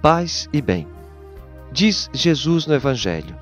paz e bem. Diz Jesus no Evangelho: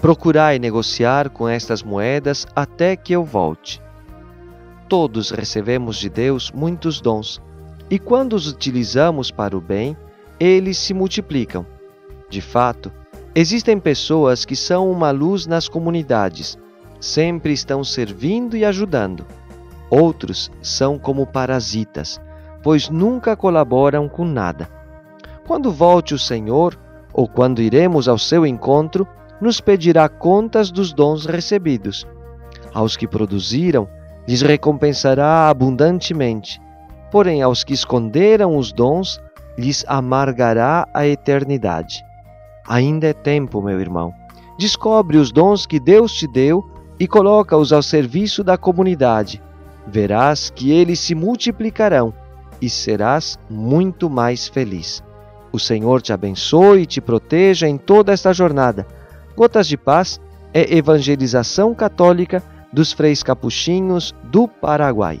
Procurai negociar com estas moedas até que eu volte. Todos recebemos de Deus muitos dons, e quando os utilizamos para o bem, eles se multiplicam. De fato, existem pessoas que são uma luz nas comunidades, sempre estão servindo e ajudando. Outros são como parasitas, pois nunca colaboram com nada. Quando volte o Senhor, ou quando iremos ao seu encontro, nos pedirá contas dos dons recebidos. Aos que produziram, lhes recompensará abundantemente, porém aos que esconderam os dons, lhes amargará a eternidade. Ainda é tempo, meu irmão. Descobre os dons que Deus te deu e coloca-os ao serviço da comunidade. Verás que eles se multiplicarão e serás muito mais feliz. O Senhor te abençoe e te proteja em toda esta jornada. Gotas de Paz é evangelização católica dos freis capuchinhos do Paraguai.